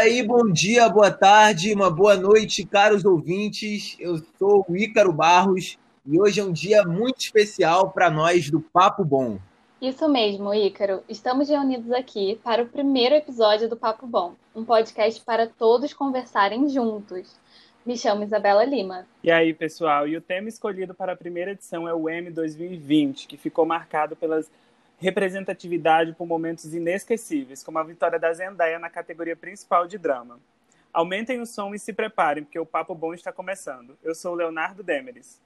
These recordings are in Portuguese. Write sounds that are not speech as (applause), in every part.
aí, bom dia, boa tarde, uma boa noite, caros ouvintes. Eu sou o Ícaro Barros e hoje é um dia muito especial para nós do Papo Bom. Isso mesmo, Ícaro. Estamos reunidos aqui para o primeiro episódio do Papo Bom, um podcast para todos conversarem juntos. Me chamo Isabela Lima. E aí, pessoal? E o tema escolhido para a primeira edição é o M 2020, que ficou marcado pelas representatividade por momentos inesquecíveis, como a vitória da Zendaya na categoria principal de drama. Aumentem o som e se preparem, porque o papo bom está começando. Eu sou Leonardo Demeres.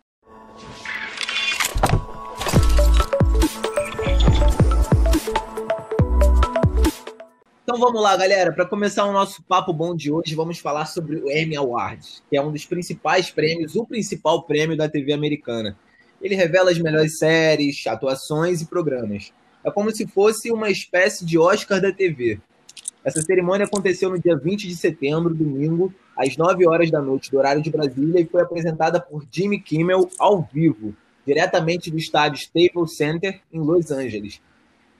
Então vamos lá, galera. Para começar o nosso papo bom de hoje, vamos falar sobre o Emmy Awards, que é um dos principais prêmios, o principal prêmio da TV americana. Ele revela as melhores séries, atuações e programas. É como se fosse uma espécie de Oscar da TV. Essa cerimônia aconteceu no dia 20 de setembro, domingo, às 9 horas da noite, do horário de Brasília, e foi apresentada por Jimmy Kimmel ao vivo, diretamente do estádio Staples Center, em Los Angeles.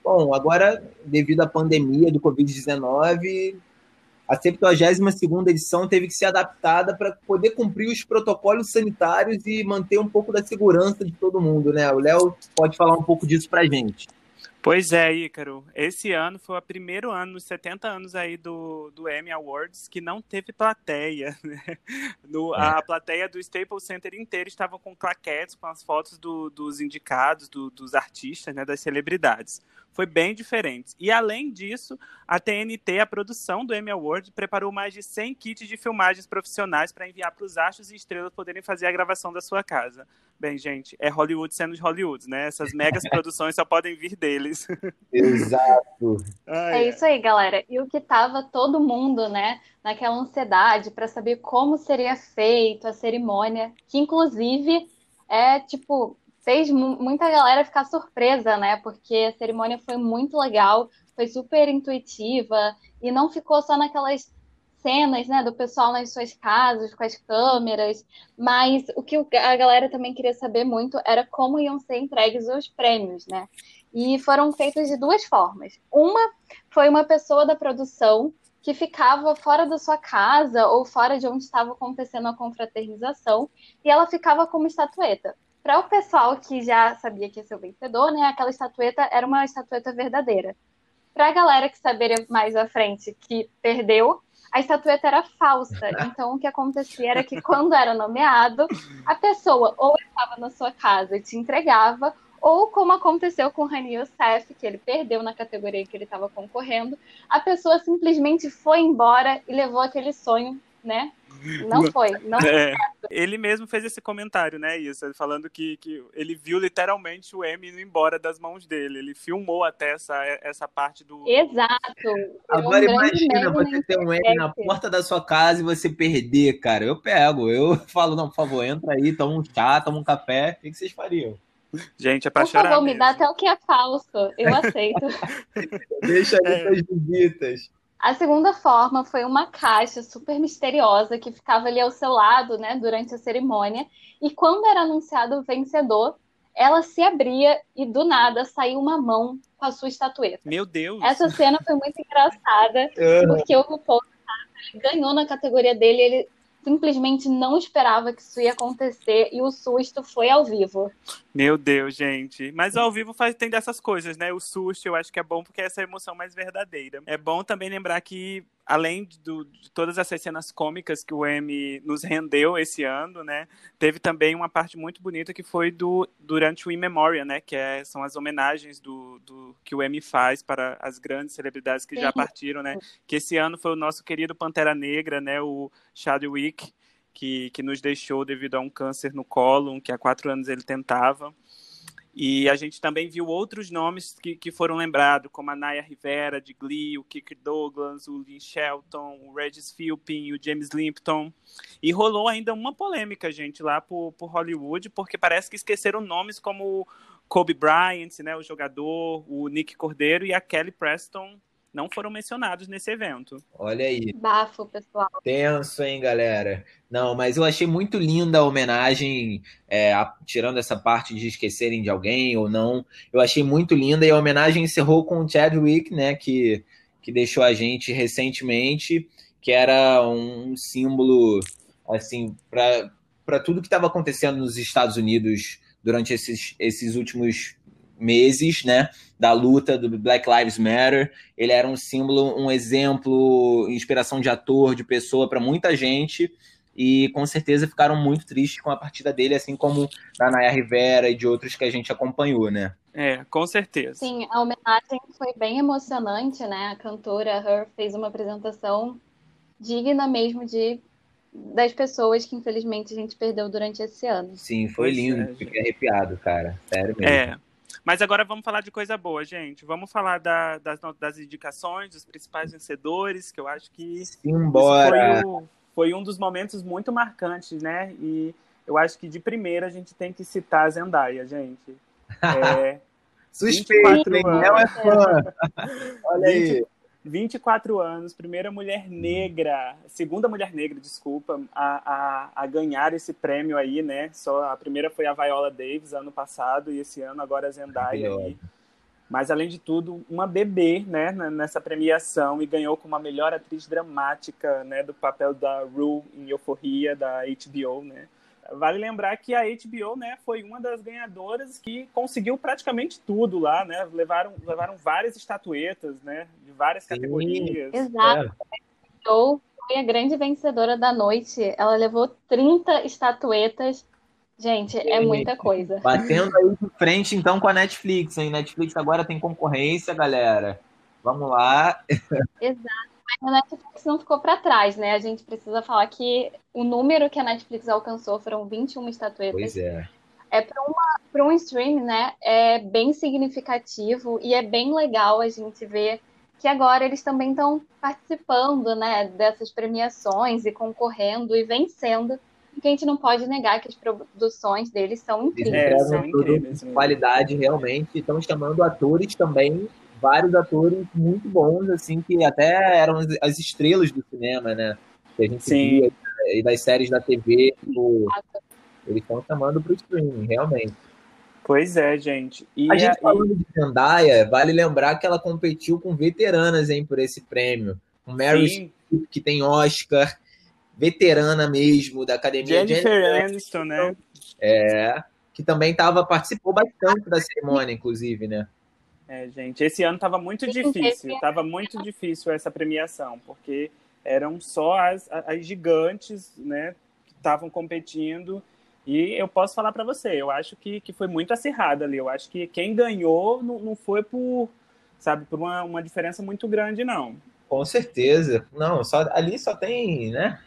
Bom, agora, devido à pandemia do Covid-19, a 72 edição teve que ser adaptada para poder cumprir os protocolos sanitários e manter um pouco da segurança de todo mundo, né? O Léo pode falar um pouco disso para gente. Pois é, Ícaro. Esse ano foi o primeiro ano nos 70 anos aí do, do Emmy Awards que não teve plateia. (laughs) Né? No, a é. plateia do Staples Center inteira estava com claquetes, com as fotos do, dos indicados, do, dos artistas, né, das celebridades foi bem diferente. E além disso, a TNT, a produção do Emmy Award, preparou mais de 100 kits de filmagens profissionais para enviar para os astros e estrelas poderem fazer a gravação da sua casa. Bem, gente, é Hollywood sendo de Hollywood, né? Essas megas (laughs) produções só podem vir deles. Exato. Ai, é isso aí, galera. E o que tava todo mundo, né, naquela ansiedade para saber como seria feito a cerimônia, que inclusive é tipo fez muita galera ficar surpresa, né? Porque a cerimônia foi muito legal, foi super intuitiva e não ficou só naquelas cenas, né, do pessoal nas suas casas com as câmeras, mas o que a galera também queria saber muito era como iam ser entregues os prêmios, né? E foram feitos de duas formas. Uma foi uma pessoa da produção que ficava fora da sua casa ou fora de onde estava acontecendo a confraternização e ela ficava como estatueta. Para o pessoal que já sabia que ia ser o vencedor, né, aquela estatueta era uma estatueta verdadeira. Para a galera que saberia mais à frente que perdeu, a estatueta era falsa. (laughs) Então, o que acontecia era que, quando era nomeado, a pessoa ou estava na sua casa e te entregava, ou como aconteceu com o Rani Youssef, que ele perdeu na categoria que ele estava concorrendo, a pessoa simplesmente foi embora e levou aquele sonho né? Não foi, não é, Ele mesmo fez esse comentário, né, isso, falando que, que ele viu literalmente o M indo embora das mãos dele. Ele filmou até essa, essa parte do. Exato. Agora um imagina você ter um M na porta da sua casa e você perder, cara. Eu pego, eu (laughs) falo, não, por favor, entra aí, toma um chá, toma um café. O que vocês fariam? Gente, é pra Por chorar. Por favor, me dá até o que é falso. Eu aceito. (laughs) Deixa aí é. suas visitas. A segunda forma foi uma caixa super misteriosa que ficava ali ao seu lado, né, durante a cerimônia. E quando era anunciado o vencedor, ela se abria e do nada saiu uma mão com a sua estatueta. Meu Deus! Essa cena foi muito engraçada, (laughs) porque o RuPaul ganhou na categoria dele, ele simplesmente não esperava que isso ia acontecer e o susto foi ao vivo. Meu Deus, gente. Mas ao vivo faz, tem dessas coisas, né? O susto eu acho que é bom porque é essa emoção mais verdadeira. É bom também lembrar que além do, de todas essas cenas cômicas que o M nos rendeu esse ano, né, teve também uma parte muito bonita que foi do durante o In Memoriam, né, que é, são as homenagens do, do que o M faz para as grandes celebridades que já partiram, né, que esse ano foi o nosso querido Pantera Negra, né, o Chadwick, que, que nos deixou devido a um câncer no colo, que há quatro anos ele tentava. E a gente também viu outros nomes que, que foram lembrados, como a Naya Rivera, de Glee, o Kirk Douglas, o Lynn Shelton, o Regis Philbin, o James Limpton. E rolou ainda uma polêmica, gente, lá por, por Hollywood, porque parece que esqueceram nomes como Kobe Bryant, né, o jogador, o Nick Cordeiro e a Kelly Preston, não foram mencionados nesse evento. Olha aí. Bafo, pessoal. Tenso, hein, galera? Não, mas eu achei muito linda a homenagem, é, a, tirando essa parte de esquecerem de alguém ou não. Eu achei muito linda e a homenagem encerrou com o Chadwick, né, que, que deixou a gente recentemente que era um símbolo assim para tudo que estava acontecendo nos Estados Unidos durante esses, esses últimos meses, né, da luta do Black Lives Matter. Ele era um símbolo, um exemplo, inspiração de ator, de pessoa para muita gente. E com certeza ficaram muito tristes com a partida dele, assim como da Naya Rivera e de outros que a gente acompanhou, né? É, com certeza. Sim, a homenagem foi bem emocionante, né? A cantora Her fez uma apresentação digna mesmo de das pessoas que infelizmente a gente perdeu durante esse ano. Sim, foi pois lindo, é, fiquei arrepiado, cara. Sério mesmo. É. Mas agora vamos falar de coisa boa, gente. Vamos falar da, das, das indicações, dos principais vencedores, que eu acho que Simbora. Foi, o, foi um dos momentos muito marcantes, né? E eu acho que de primeira a gente tem que citar a Zendaya, gente. (laughs) É, Suspeito, Não é fã. (laughs) Olha 20, aí. 24 anos, primeira mulher negra, segunda mulher negra, desculpa, a, a, a, ganhar esse prêmio aí, né? Só a primeira foi a Viola Davis ano passado e esse ano agora a Zendaya aí. Mas além de tudo, uma bebê, né, nessa premiação e ganhou como a melhor atriz dramática, né, do papel da Rue em Euforia da HBO, né? Vale lembrar que a HBO, né, foi uma das ganhadoras que conseguiu praticamente tudo lá, né? Levaram, levaram várias estatuetas, né, de várias Sim. categorias. Exato. É. A HBO foi a grande vencedora da noite. Ela levou 30 estatuetas. Gente, é muita coisa. Batendo aí de frente, então, com a Netflix, hein? Netflix agora tem concorrência, galera. Vamos lá. Exato. A Netflix não ficou para trás, né? A gente precisa falar que o número que a Netflix alcançou foram 21 estatuetas. Pois é. É para um stream, né? É bem significativo e é bem legal a gente ver que agora eles também estão participando, né, dessas premiações e concorrendo e vencendo. Que a gente não pode negar que as produções deles são incríveis. É, são incríveis. Qualidade realmente. Estão chamando atores também vários atores muito bons, assim, que até eram as estrelas do cinema, né? Que a gente Sim. via e das séries da TV, tipo, eles estão chamando para o streaming, realmente. Pois é, gente. E a gente falando de Zendaya, vale lembrar que ela competiu com veteranas, hein, por esse prêmio. Com Mary Streep, que tem Oscar, veterana mesmo da academia. Jennifer, Jennifer Aniston, né? É, que também tava, participou bastante da cerimônia, inclusive, né? É, gente, esse ano estava muito difícil, estava muito difícil essa premiação, porque eram só as, as gigantes, né, que estavam competindo. E eu posso falar para você, eu acho que, que foi muito acirrado ali. Eu acho que quem ganhou não, não foi por, sabe, por uma, uma diferença muito grande, não. Com certeza. Não, só ali só tem, né?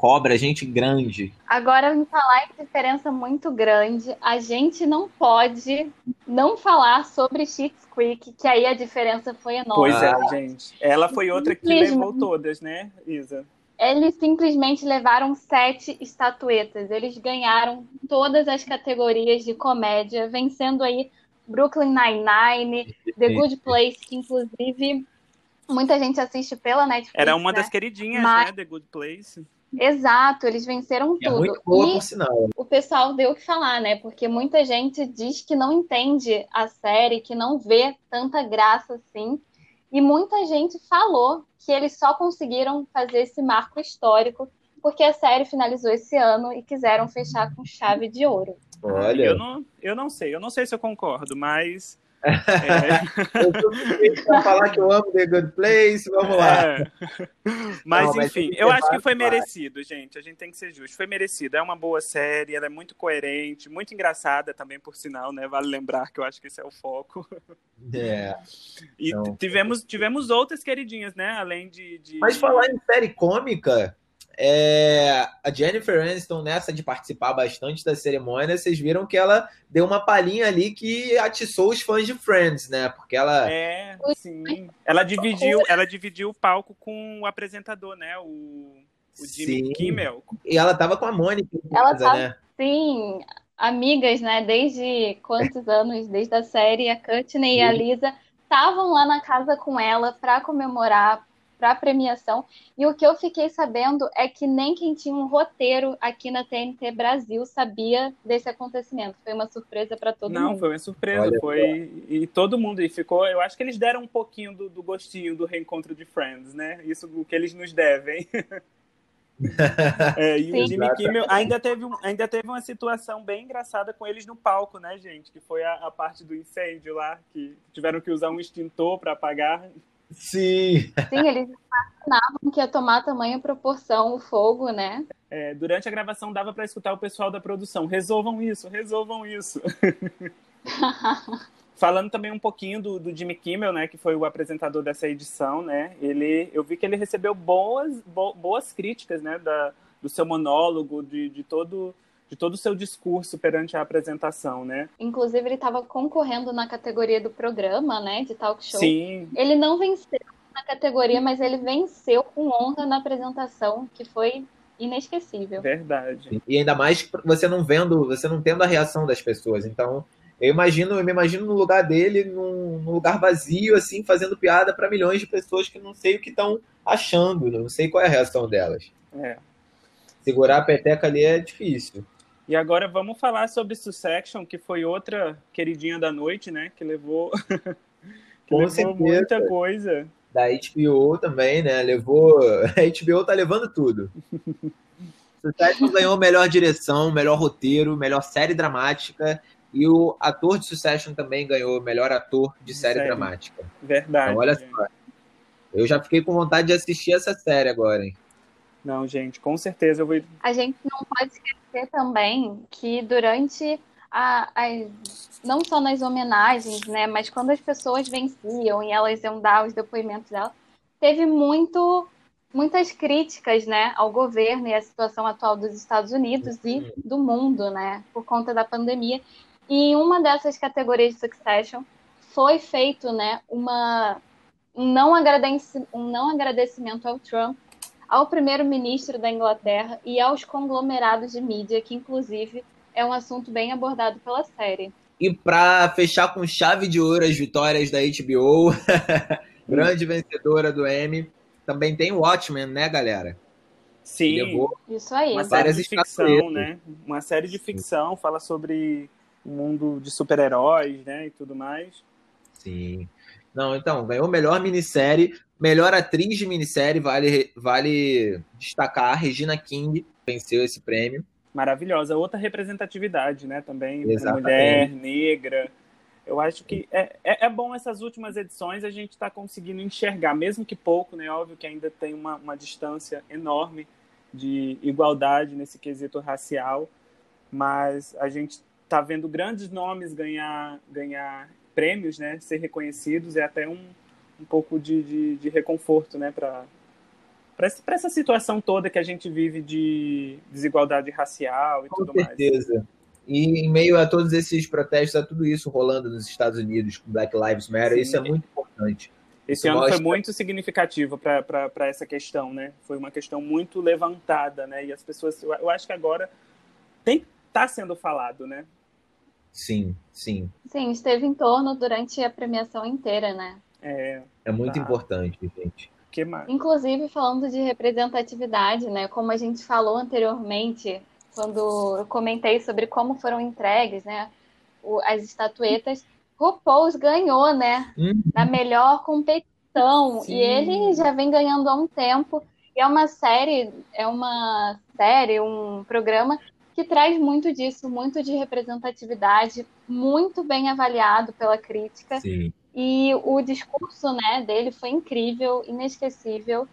Cobra, gente grande. Agora, me falar em diferença muito grande, a gente não pode não falar sobre Schitt's Creek, que aí a diferença foi enorme. Pois é, gente. Ela foi outra que levou todas, né, Isa? Eles simplesmente levaram sete estatuetas. Eles ganharam todas as categorias de comédia, vencendo aí Brooklyn Nine-Nine, The Good Place, que inclusive muita gente assiste pela Netflix. Era uma né? das queridinhas, Mas... né? The Good Place. Exato, eles venceram é tudo. Muito boa, e por sinal. o pessoal deu o que falar, né? Porque muita gente diz que não entende a série, que não vê tanta graça assim. E muita gente falou que eles só conseguiram fazer esse marco histórico porque a série finalizou esse ano e quiseram fechar com chave de ouro. Olha. Eu não, eu não sei, eu não sei se eu concordo, mas é. eu tô falar que eu amo The Good Place, vamos lá. É. Mas, Não, enfim, eu acho que foi merecido, gente. A gente tem que ser justo. Foi merecido. É uma boa série, ela é muito coerente, muito engraçada também, por sinal, né? Vale lembrar que eu acho que esse é o foco. É. E tivemos, tivemos outras queridinhas, né? Além de, de. Mas falar em série cômica, é, a Jennifer Aniston, nessa de participar bastante da cerimônia, vocês viram que ela deu uma palhinha ali que atiçou os fãs de Friends, né? Porque ela. É, sim. Ela dividiu, ela dividiu o palco com o apresentador, né? O, o Jimmy sim. Kimmel. E ela tava com a Mônica. Ela casa, tá, né? sim, amigas, né? Desde quantos anos? Desde a série, a Courtney e a Lisa estavam lá na casa com ela para comemorar para a premiação. E o que eu fiquei sabendo é que nem quem tinha um roteiro aqui na TNT Brasil sabia desse acontecimento. Foi uma surpresa para todo Não, mundo. Não, foi uma surpresa. Olha, foi e todo mundo e ficou. Eu acho que eles deram um pouquinho do, do gostinho do reencontro de Friends, né? Isso o que eles nos devem. (laughs) É, e Sim. o Jimmy Kimmel ainda teve, um, ainda teve uma situação bem engraçada com eles no palco, né, gente? Que foi a, a parte do incêndio lá, que tiveram que usar um extintor para apagar. Sim. Sim, eles imaginavam que ia tomar tamanha proporção o fogo, né? É, durante a gravação dava para escutar o pessoal da produção. Resolvam isso, resolvam isso. (laughs) Falando também um pouquinho do, do, Jimmy Kimmel, né, que foi o apresentador dessa edição, né, ele, eu vi que ele recebeu boas, bo, boas críticas, né, da, do seu monólogo, de, de todo de todo o seu discurso perante a apresentação, né? Inclusive ele estava concorrendo na categoria do programa, né, de talk show. Sim. Ele não venceu na categoria, mas ele venceu com honra na apresentação, que foi inesquecível. Verdade. E ainda mais você não vendo, você não tendo a reação das pessoas. Então, eu imagino, eu me imagino no lugar dele, num, num lugar vazio, assim, fazendo piada para milhões de pessoas que não sei o que estão achando, não sei qual é a reação delas. É. Segurar a peteca ali é difícil. E agora vamos falar sobre Succession, que foi outra queridinha da noite, né? Que levou, (laughs) que levou certeza. muita coisa. Da HBO também, né? Levou. (laughs) A HBO tá levando tudo. (laughs) Succession ganhou melhor direção, melhor roteiro, melhor série dramática e o ator de Succession também ganhou melhor ator de série, dramática. Verdade. Então, olha só. Eu já fiquei com vontade de assistir essa série agora, hein? Não, gente, com certeza eu vou. A gente não pode esquecer também que durante a, a, não só nas homenagens, né, mas quando as pessoas venciam e elas iam dar os depoimentos dela, teve muito muitas críticas, né, ao governo e à situação atual dos Estados Unidos e do mundo, né, por conta da pandemia. E em uma dessas categorias de Succession foi feito, né, uma um não, agradecimento, um não agradecimento ao Trump, ao primeiro-ministro da Inglaterra e aos conglomerados de mídia, que inclusive é um assunto bem abordado pela série. E para fechar com chave de ouro as vitórias da HBO, (laughs) grande vencedora do Emmy, também tem Watchmen, né, galera? Sim. Levou Isso aí. Uma série de ficção, né? Uma série de ficção, fala sobre o mundo de super-heróis, né, e tudo mais. Sim. Não, então, ganhou melhor minissérie, melhor atriz de minissérie, vale, vale destacar, Regina King venceu esse prêmio. Maravilhosa, outra representatividade, né, também, mulher, negra. Eu acho que é, é, é, bom essas últimas edições a gente está conseguindo enxergar, mesmo que pouco, né? Óbvio que ainda tem uma, uma distância enorme de igualdade nesse quesito racial, mas a gente está vendo grandes nomes ganhar, ganhar prêmios, né, ser reconhecidos, é até um, um pouco de, de, de reconforto, né, para para essa situação toda que a gente vive de desigualdade racial e Com tudo certeza. mais. Com certeza. E em meio a todos esses protestos, a tudo isso rolando nos Estados Unidos com Black Lives Matter, Sim. isso é muito importante. Esse ano mostra... foi muito significativo para essa questão, né? Foi uma questão muito levantada, né? E as pessoas, eu acho que agora tem tá sendo falado, né? Sim, sim. Sim, esteve em torno durante a premiação inteira, né? É. É muito tá. importante, gente. Que mais? Inclusive, falando de representatividade, né? Como a gente falou anteriormente, quando eu comentei sobre como foram entregues, né? as estatuetas, RuPaul's ganhou, né? Uhum. Na melhor competição. Sim. E ele já vem ganhando há um tempo. E é uma série, é uma série, um programa que traz muito disso, muito de representatividade, muito bem avaliado pela crítica. Sim. E o discurso né, dele foi incrível, inesquecível.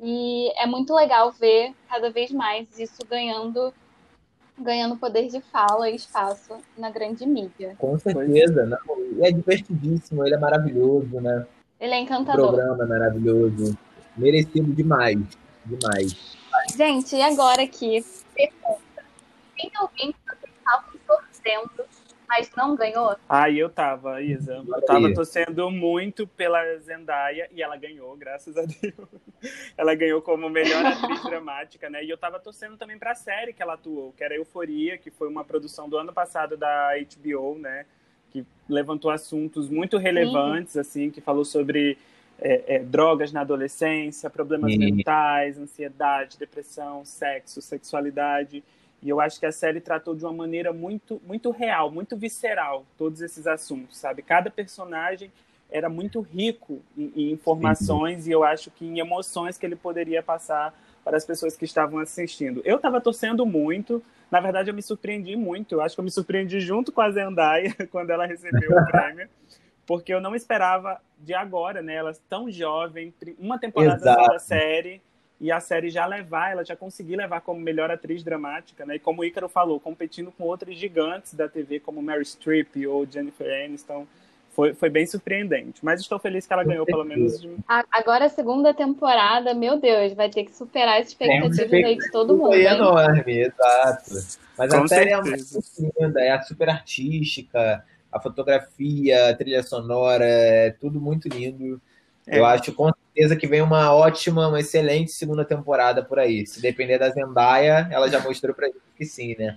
E é muito legal ver cada vez mais isso ganhando ganhando poder de fala e espaço na grande mídia. Com certeza, não. é divertidíssimo, ele é maravilhoso, né? Ele é encantador. O programa é maravilhoso, merecido demais, demais. Gente, e agora aqui, pergunta tem alguém que você estava torcendo, mas não ganhou? Ah, eu tava, Isa. Eu tava torcendo muito pela Zendaya e ela ganhou, graças a Deus. (laughs) Ela ganhou como melhor atriz (laughs) dramática, né? E eu tava torcendo também pra série que ela atuou, que era Euforia, que foi uma produção do ano passado da HBO, né? Que levantou assuntos muito relevantes, Sim. assim, que falou sobre é, é, drogas na adolescência, problemas Sim. mentais, ansiedade, depressão, sexo, sexualidade. E eu acho que a série tratou de uma maneira muito, muito real, muito visceral todos esses assuntos, sabe? Cada personagem era muito rico em, em informações Sim. e eu acho que em emoções que ele poderia passar para as pessoas que estavam assistindo. Eu estava torcendo muito, na verdade eu me surpreendi muito, eu acho que eu me surpreendi junto com a Zendaya (laughs) quando ela recebeu o prêmio, porque eu não esperava de agora, né, ela tão jovem, uma temporada da série, e a série já levar, ela já conseguir levar como melhor atriz dramática, né? E como o Ícaro falou, competindo com outros gigantes da TV como Mary Streep ou Jennifer Aniston foi, foi bem surpreendente. Mas estou feliz que ela ganhou pelo menos. De... Agora a segunda temporada, meu Deus, vai ter que superar as expectativas é aí de todo mundo. Foi enorme, exato. Mas Com a série é linda, é super artística, a fotografia, a trilha sonora, é tudo muito lindo. É. Eu acho com certeza que vem uma ótima, uma excelente segunda temporada por aí. Se depender da Zendaya, ela já mostrou pra gente que sim, né?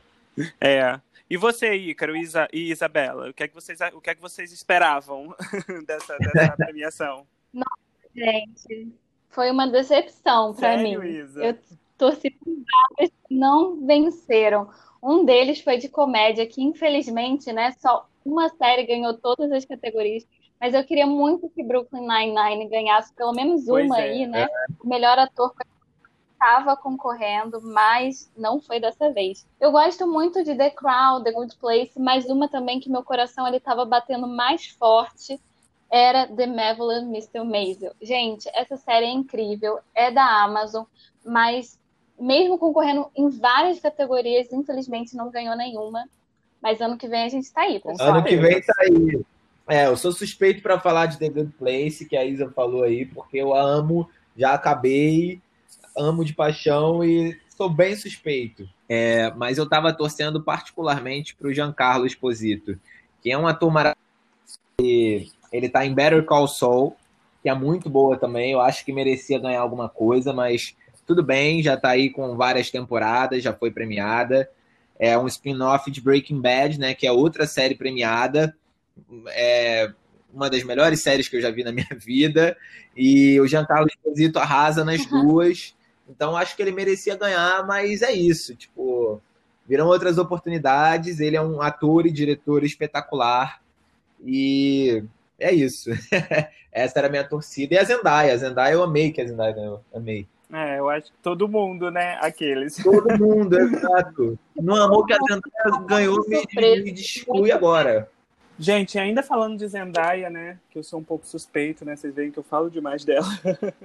É, e você, Ícaro e, Isa, e Isabela, o que é que vocês, o que é que vocês esperavam (laughs) dessa, dessa (laughs) premiação? Nossa, gente, foi uma decepção para mim. Isa? Eu torci por vários que não venceram. Um deles foi de comédia, que infelizmente, né, só uma série ganhou todas as categorias. Mas eu queria muito que Brooklyn Nine-Nine ganhasse pelo menos uma é, aí, né? É. O melhor ator estava concorrendo, mas não foi dessa vez. Eu gosto muito de The Crown, The Good Place, mas uma também que meu coração ele estava batendo mais forte era The Marvelous Mr. Maisel. Gente, essa série é incrível, é da Amazon, mas mesmo concorrendo em várias categorias, infelizmente não ganhou nenhuma. Mas ano que vem a gente tá aí, pessoal. Ano que vem tá aí. É, eu sou suspeito para falar de The Good Place, que a Isa falou aí, porque eu amo, já acabei, amo de paixão e sou bem suspeito. É, mas eu estava torcendo particularmente para o Giancarlo Esposito, que é um ator maravilhoso. Ele está em Better Call Saul, que é muito boa também. Eu acho que merecia ganhar alguma coisa, mas tudo bem, já está aí com várias temporadas, já foi premiada. É um spin-off de Breaking Bad, né? Que é outra série premiada. É uma das melhores séries que eu já vi na minha (laughs) vida. E o Giancarlo Esposito arrasa nas duas. Então acho que ele merecia ganhar, mas é isso. Tipo, viram outras oportunidades. Ele é um ator e diretor espetacular. E é isso. (laughs) Essa era a minha torcida. E a Zendaya. A Zendaya eu amei que a Zendaya ganhou. Amei. É, eu acho que todo mundo, né? Aqueles. (laughs) Todo mundo, exato. Não amou que a Zendaya ganhou, me, me exclui agora. Gente, ainda falando de Zendaya, né? Que eu sou um pouco suspeito, né? Vocês veem que eu falo demais dela.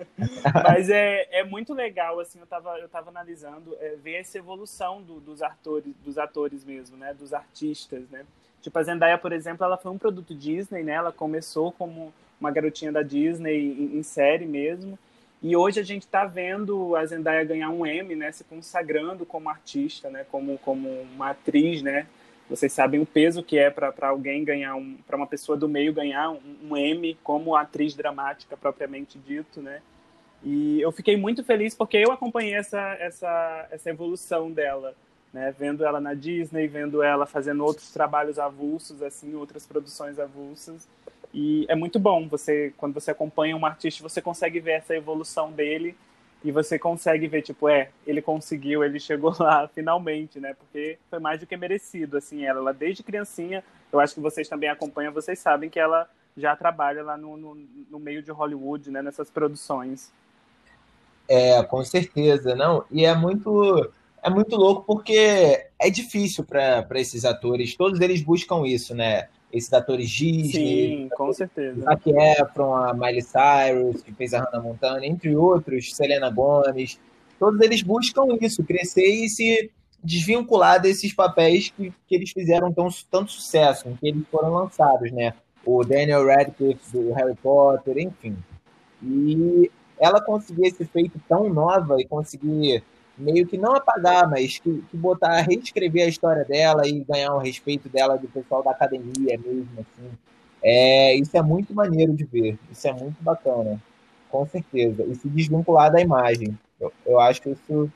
(laughs) Mas é, é muito legal, assim, eu tava, eu tava analisando, é, ver essa evolução do, dos, atores, dos atores mesmo, né? Dos artistas, né? Tipo, a Zendaya, por exemplo, ela foi um produto Disney, né? Ela começou como uma garotinha da Disney em, em série mesmo. E hoje a gente está vendo a Zendaya ganhar um Emmy, né? Se consagrando como artista, né? Como, como uma atriz, né? Vocês sabem o peso que é para alguém ganhar, um, para uma pessoa do meio ganhar um, um M como atriz dramática propriamente dito, né? E eu fiquei muito feliz porque eu acompanhei essa, essa, essa evolução dela, né? Vendo ela na Disney, vendo ela fazendo outros trabalhos avulsos, assim, outras produções avulsas. E é muito bom, você quando você acompanha um artista, você consegue ver essa evolução dele e você consegue ver, tipo, é, ele conseguiu, ele chegou (laughs) lá finalmente, né? Porque foi mais do que merecido, assim, ela, ela desde criancinha, eu acho que vocês também acompanham, vocês sabem que ela já trabalha lá no, no, no meio de Hollywood, né? Nessas produções. É, com certeza, não. E é muito, é muito louco porque é difícil para esses atores, todos eles buscam isso, né? Esses atores Disney. Sim, com certeza. Zac Efron, a Miley Cyrus, que fez a Hannah Montana, entre outros, Selena Gomez. Todos eles buscam isso, crescer e se desvincular desses papéis que, que eles fizeram tão, tanto sucesso, em que eles foram lançados, né? O Daniel Radcliffe do Harry Potter, enfim. E ela conseguir esse feito tão nova e conseguir meio que não apagar, mas que, que botar, reescrever a história dela e ganhar o respeito dela do pessoal da academia mesmo, assim. É, isso é muito maneiro de ver, isso é muito bacana, com certeza. E se desvincular da imagem. Eu, eu acho isso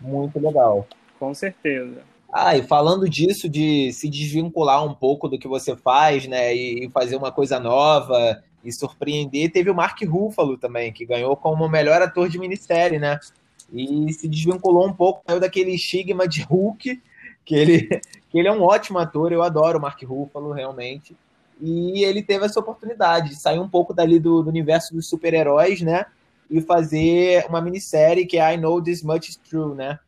muito legal. Com certeza. Ah, e falando disso, de se desvincular um pouco do que você faz, né, e fazer uma coisa nova, e surpreender. Teve o Mark Ruffalo também, que ganhou como melhor ator de minissérie, né? E se desvinculou um pouco, saiu daquele estigma de Hulk, que ele, (laughs) que ele é um ótimo ator, eu adoro o Mark Ruffalo, realmente. E ele teve essa oportunidade de sair um pouco dali do, do universo dos super-heróis, né? E fazer uma minissérie que é I Know This Much Is True, né?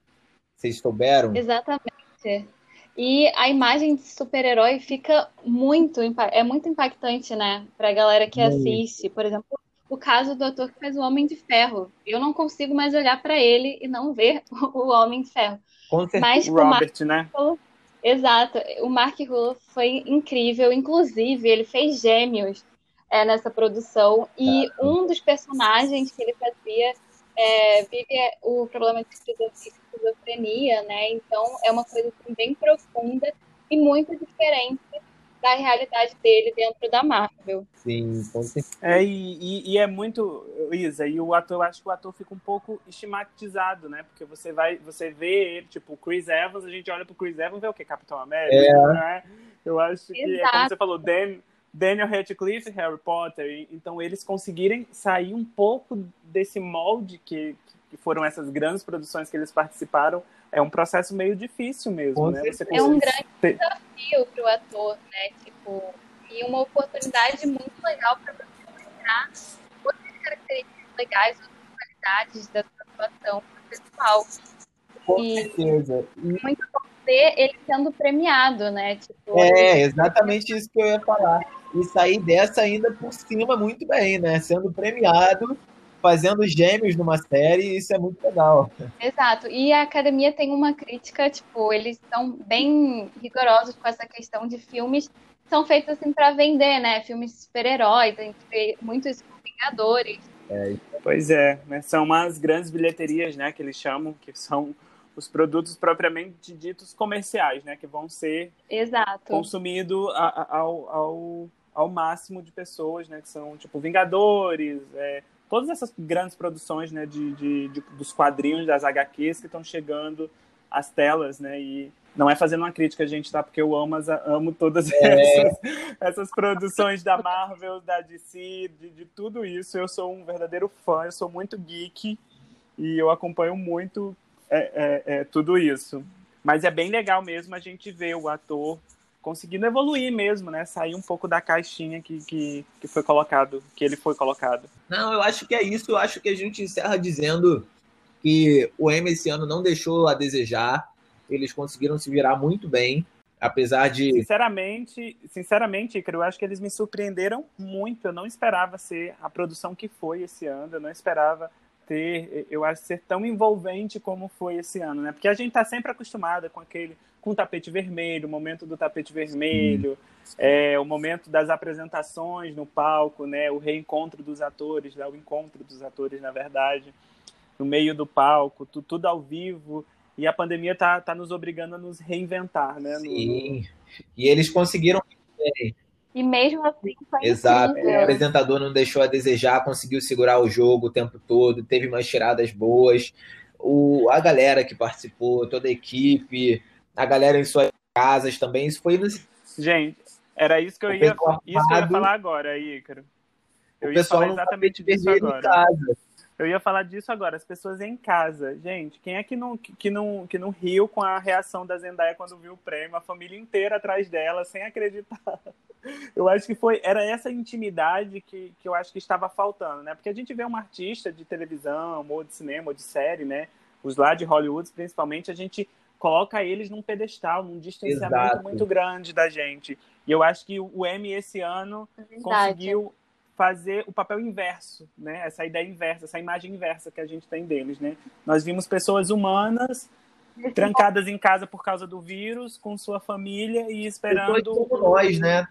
Vocês souberam? Exatamente. E a imagem de super-herói fica muito, é muito impactante, né? Pra galera que assiste. Por exemplo, o caso do ator que faz o Homem de Ferro. Eu não consigo mais olhar para ele e não ver (laughs) o Homem de Ferro. Com certeza. Mas o Robert, Mark... né? Exato. O Mark Ruffalo foi incrível. Inclusive, ele fez gêmeos é, nessa produção. E um dos personagens que ele fazia é, vive o problema de esquizofrenia, né? Então, é uma coisa assim, bem profunda e muito diferente da realidade dele dentro da Marvel. Sim, com certeza. É, e, e, e, é muito, Isa, e o ator, eu acho que o ator fica um pouco estigmatizado, né? Porque você vai, você vê ele, tipo, Chris Evans, a gente olha pro Chris Evans e vê o que? Capitão América, é. né? Eu acho que Exato. é como você falou, Dan, Daniel Radcliffe, Harry Potter, então eles conseguirem sair um pouco desse molde que, que foram essas grandes produções que eles participaram é um processo meio difícil mesmo, né? Você é um grande ter... desafio para o ator, né? Tipo, e uma oportunidade muito legal para você mostrar outras características legais, outras qualidades da sua atuação pessoal. Com e certeza. E... Muito bom ver ele sendo premiado, né? Tipo, é, exatamente isso que eu ia falar. E sair dessa ainda por cima muito bem, né? Sendo premiado fazendo gêmeos numa série, isso é muito legal. Exato. E a academia tem uma crítica, tipo, eles são bem rigorosos com essa questão de filmes são feitos assim para vender, né? Filmes de super-heróis, muitos Vingadores. É, pois é, né? são umas grandes bilheterias, né, que eles chamam, que são os produtos propriamente ditos comerciais, né, que vão ser Exato. consumidos ao, ao, ao máximo de pessoas, né, que são tipo Vingadores, é, todas essas grandes produções né, de, de, de, dos quadrinhos, das HQs que estão chegando às telas, né? E não é fazendo uma crítica, gente, tá? Porque eu amo, as, amo todas é. essas, essas, produções da Marvel, da DC, de, de tudo isso. Eu sou um verdadeiro fã, eu sou muito geek e eu acompanho muito é, é, é tudo isso. Mas é bem legal mesmo a gente ver o ator conseguindo evoluir mesmo, né? Sair um pouco da caixinha que, que, que foi colocado, que ele foi colocado. Não, eu acho que é isso. Eu acho que a gente encerra dizendo que o M esse ano não deixou a desejar. Eles conseguiram se virar muito bem, apesar de. Sinceramente, sinceramente, Icaro, eu acho que eles me surpreenderam muito. Eu não esperava ser a produção que foi esse ano. Eu não esperava ter, eu acho, ser tão envolvente como foi esse ano, né? Porque a gente está sempre acostumada com aquele, com o tapete vermelho, o momento do tapete vermelho, é, o momento das apresentações no palco, né? O reencontro dos atores, né? o encontro dos atores, na verdade, no meio do palco, tudo, tudo ao vivo. E a pandemia está tá nos obrigando a nos reinventar, né? Sim. No... E eles conseguiram e mesmo assim foi Exato. Incrível. O apresentador não deixou a desejar, conseguiu segurar o jogo o tempo todo, teve umas tiradas boas. O, a galera que participou, toda a equipe, a galera em suas casas também, isso foi. Gente, era isso que eu, ia, isso que eu ia falar agora, Ícaro. Eu ia falar exatamente disso agora. Casa. Eu ia falar disso agora, as pessoas em casa. Gente, quem é que não, que não, que não riu com a reação da Zendaya quando viu o prêmio? A família inteira atrás dela, sem acreditar. (laughs) Eu acho que foi era essa intimidade que, que eu acho que estava faltando, né? Porque a gente vê uma artista de televisão, ou de cinema, ou de série, né? Os lá de Hollywood, principalmente, a gente coloca eles num pedestal, num distanciamento Exato. muito grande da gente. E eu acho que o Emmy esse ano é conseguiu fazer o papel inverso, né? Essa ideia inversa, essa imagem inversa que a gente tem deles, né? Nós vimos pessoas humanas (laughs) trancadas em casa por causa do vírus, com sua família e esperando como nós, né?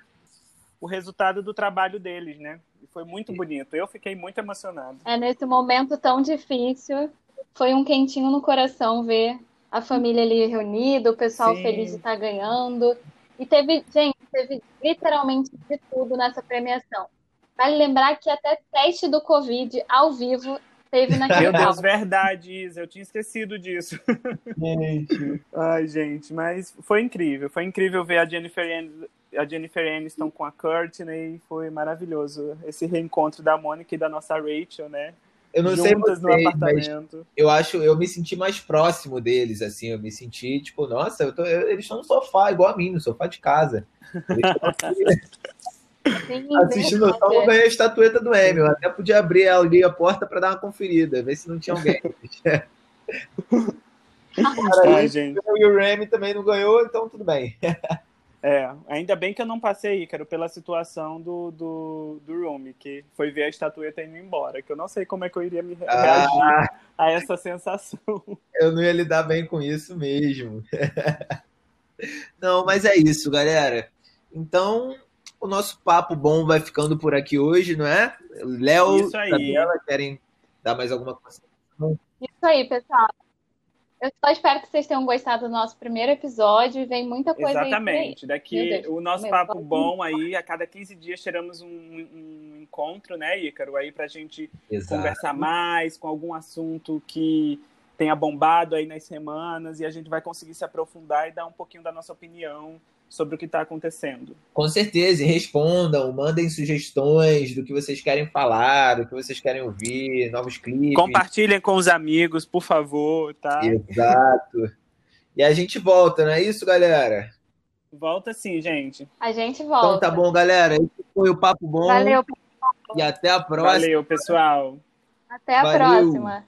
O resultado do trabalho deles, né? E foi muito bonito. Eu fiquei muito emocionado. É nesse momento tão difícil, foi um quentinho no coração ver a família ali reunida, o pessoal Sim. feliz de estar ganhando. E teve, gente, teve literalmente de tudo nessa premiação Vale lembrar que até teste do Covid ao vivo teve naquele Meu Deus, verdade, Isa. Eu tinha esquecido disso. Gente. Ai, gente, mas foi incrível. Foi incrível ver a Jennifer a Jennifer Aniston com a Courtney, foi maravilhoso. Esse reencontro da Mônica e da nossa Rachel, né? Eu não sei no vocês, apartamento. mas eu acho, eu me senti mais próximo deles, assim, eu me senti, tipo, nossa, eu tô- eu- eles estão no sofá, igual a mim, no sofá de casa. Sim, assistindo, eu só verdade. ganhei a estatueta do Emmy, eu até podia abrir ali a porta para dar uma conferida, ver se não tinha alguém. Cara, (laughs) Ai, gente. e o Remy também não ganhou, então tudo bem. (laughs) É, ainda bem que eu não passei, Ícaro, pela situação do, do, do Rumi, que foi ver a estatueta indo embora, que eu não sei como é que eu iria me re- reagir Ah, a essa sensação. eu não ia lidar bem com isso mesmo. (laughs) Não, mas é isso, galera. Então, o nosso papo bom vai ficando por aqui hoje, não é? Léo. Isabela, querem dar mais alguma coisa? Isso aí, pessoal. Eu só espero que vocês tenham gostado do nosso primeiro episódio e vem muita coisa aí. Exatamente. Daqui, Deus, o nosso meu, papo fala bom aí, a cada 15 dias teremos um, um encontro, né, Ícaro, aí pra gente Exato. conversar mais com algum assunto que tenha bombado aí nas semanas e a gente vai conseguir se aprofundar e dar um pouquinho da nossa opinião sobre o que está acontecendo. Com certeza, e respondam, mandem sugestões do que vocês querem falar, do que vocês querem ouvir, novos clipes. Compartilhem com os amigos, por favor, tá? Exato. E a gente volta, não é isso, galera? Volta sim, gente. A gente volta. Então tá bom, galera. Esse foi o Papo Bom. Valeu, E até a próxima. Valeu, pessoal. até a Valeu. próxima.